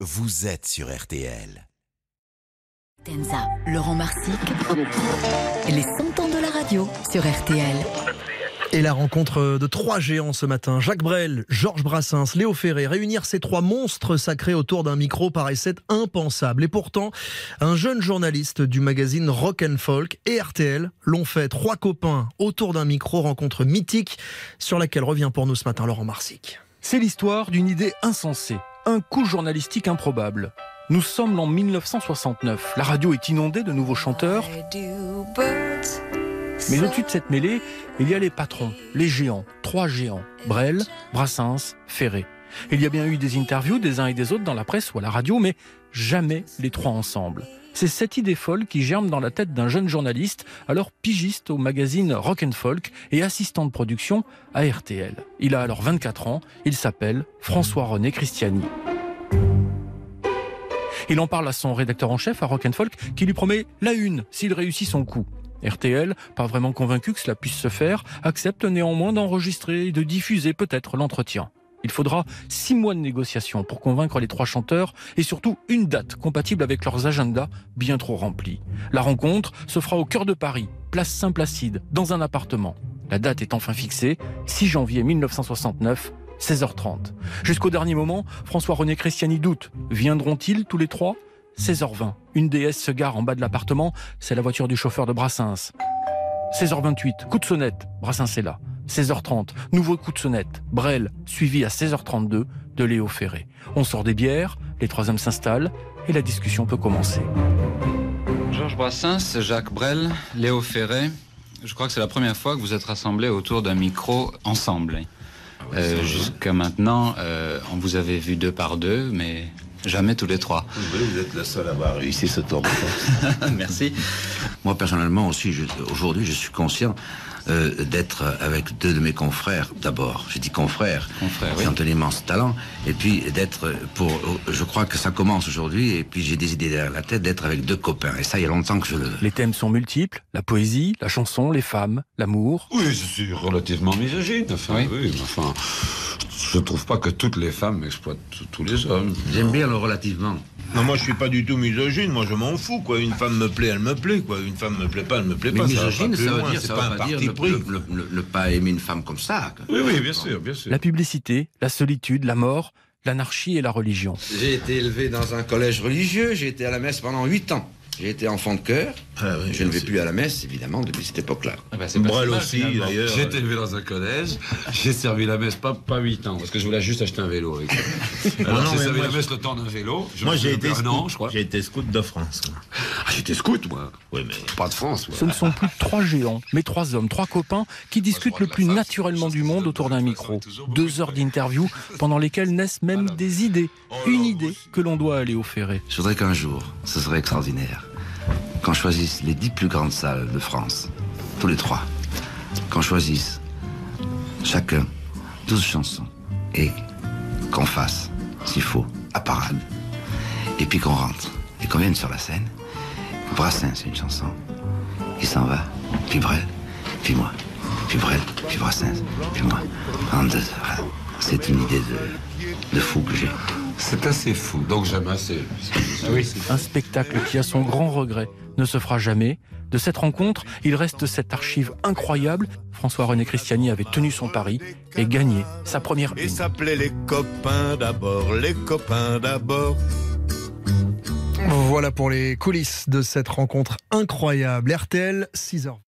vous êtes sur RTL. Tenza, Laurent Marsic, les 100 ans de la radio sur RTL. Et la rencontre de trois géants ce matin, Jacques Brel, Georges Brassens, Léo Ferré, réunir ces trois monstres sacrés autour d'un micro paraissait impensable. Et pourtant, un jeune journaliste du magazine Rock and Folk et RTL l'ont fait. Trois copains autour d'un micro, rencontre mythique sur laquelle revient pour nous ce matin Laurent Marsic. C'est l'histoire d'une idée insensée, un coup journalistique improbable. Nous sommes en 1969. La radio est inondée de nouveaux chanteurs. Mais au-dessus de cette mêlée, il y a les patrons, les géants, trois géants, Brel, Brassens, Ferré. Il y a bien eu des interviews des uns et des autres dans la presse ou à la radio, mais jamais les trois ensemble. C'est cette idée folle qui germe dans la tête d'un jeune journaliste, alors pigiste au magazine Rock Folk et assistant de production à RTL. Il a alors 24 ans, il s'appelle François-René Christiani. Il en parle à son rédacteur en chef à Rock Folk qui lui promet la une s'il réussit son coup. RTL, pas vraiment convaincu que cela puisse se faire, accepte néanmoins d'enregistrer et de diffuser peut-être l'entretien. Il faudra six mois de négociations pour convaincre les trois chanteurs et surtout une date compatible avec leurs agendas bien trop remplis. La rencontre se fera au cœur de Paris, place Saint-Placide, dans un appartement. La date est enfin fixée, 6 janvier 1969, 16h30. Jusqu'au dernier moment, François-René Christiani doute. Viendront-ils tous les trois? 16h20. Une déesse se gare en bas de l'appartement. C'est la voiture du chauffeur de Brassens. 16h28. Coup de sonnette. Brassens est là. 16h30. Nouveau coup de sonnette. Brel, suivi à 16h32 de Léo Ferré. On sort des bières, les trois hommes s'installent et la discussion peut commencer. Georges Brassens, Jacques Brel, Léo Ferré. Je crois que c'est la première fois que vous êtes rassemblés autour d'un micro ensemble. Euh, Jusqu'à maintenant, euh, on vous avait vu deux par deux, mais jamais tous les trois. Vous êtes le seul à avoir réussi ce tour de Merci. Moi, personnellement aussi, aujourd'hui, je suis conscient euh, d'être avec deux de mes confrères, d'abord. Je dis confrères, Confrères, qui oui. ont un immense talent. Et puis, d'être pour... Je crois que ça commence aujourd'hui, et puis j'ai des idées derrière la tête, d'être avec deux copains. Et ça, il y a longtemps que je le veux. Les thèmes sont multiples. La poésie, la chanson, les femmes, l'amour. Oui, je suis relativement misogyne. Enfin, Oui. oui. mais enfin, je trouve pas que toutes les femmes exploitent tous les hommes. J'aime bien le relativement. Non, moi je suis pas du tout misogyne, moi je m'en fous quoi. Une femme me plaît, elle me plaît quoi. Une femme me plaît pas, elle me plaît Mais pas. misogyne, ça ça va pas veut plus loin, dire, c'est ça pas un veut pas dire parti ne, pris. ne- ne- ne pas aimer une femme comme ça. quoi. Oui, oui, bien sûr, bien sûr. La publicité, la solitude, la mort, l'anarchie et la religion. J'ai été élevé dans un collège religieux, j'ai été à la messe pendant huit ans. J'ai été enfant de cœur. Ah oui, je ne vais plus à la messe, évidemment, depuis cette époque-là. Ah bah, c'est pas Brel aussi d'ailleurs. J'ai été élevé dans un collège, j'ai servi la messe pas, pas 8 ans, parce que je voulais juste acheter un vélo. Avec ça. Alors non, j'ai servi moi, la messe le temps d'un vélo. Je Moi j'ai été scout. an, je crois. J'ai été scout de France. Ah, j'étais scout, moi. Oui mais Pas de France, moi. Ce ne sont plus trois géants, mais trois hommes, trois copains qui discutent le plus naturellement du monde autour d'un micro. Deux heures d'interview pendant lesquelles naissent même des idées. Une idée que l'on doit aller au ferré. Je voudrais qu'un jour, ce serait extraordinaire, qu'on choisisse les dix plus grandes salles de France, tous les trois, qu'on choisisse chacun douze chansons et qu'on fasse, s'il faut, à parade, et puis qu'on rentre et qu'on vienne sur la scène. Brassens, c'est une chanson, il s'en va, puis Brel, puis moi, puis Brel, puis Brassens, puis moi, en deux heures. Voilà. C'est une idée de fou que j'ai. C'est assez fou, donc j'aime assez. Un spectacle qui, à son grand regret, ne se fera jamais. De cette rencontre, il reste cette archive incroyable. François-René Christiani avait tenu son pari et gagné sa première Et s'appelait les copains d'abord, les copains d'abord. Voilà pour les coulisses de cette rencontre incroyable. RTL, 6h20.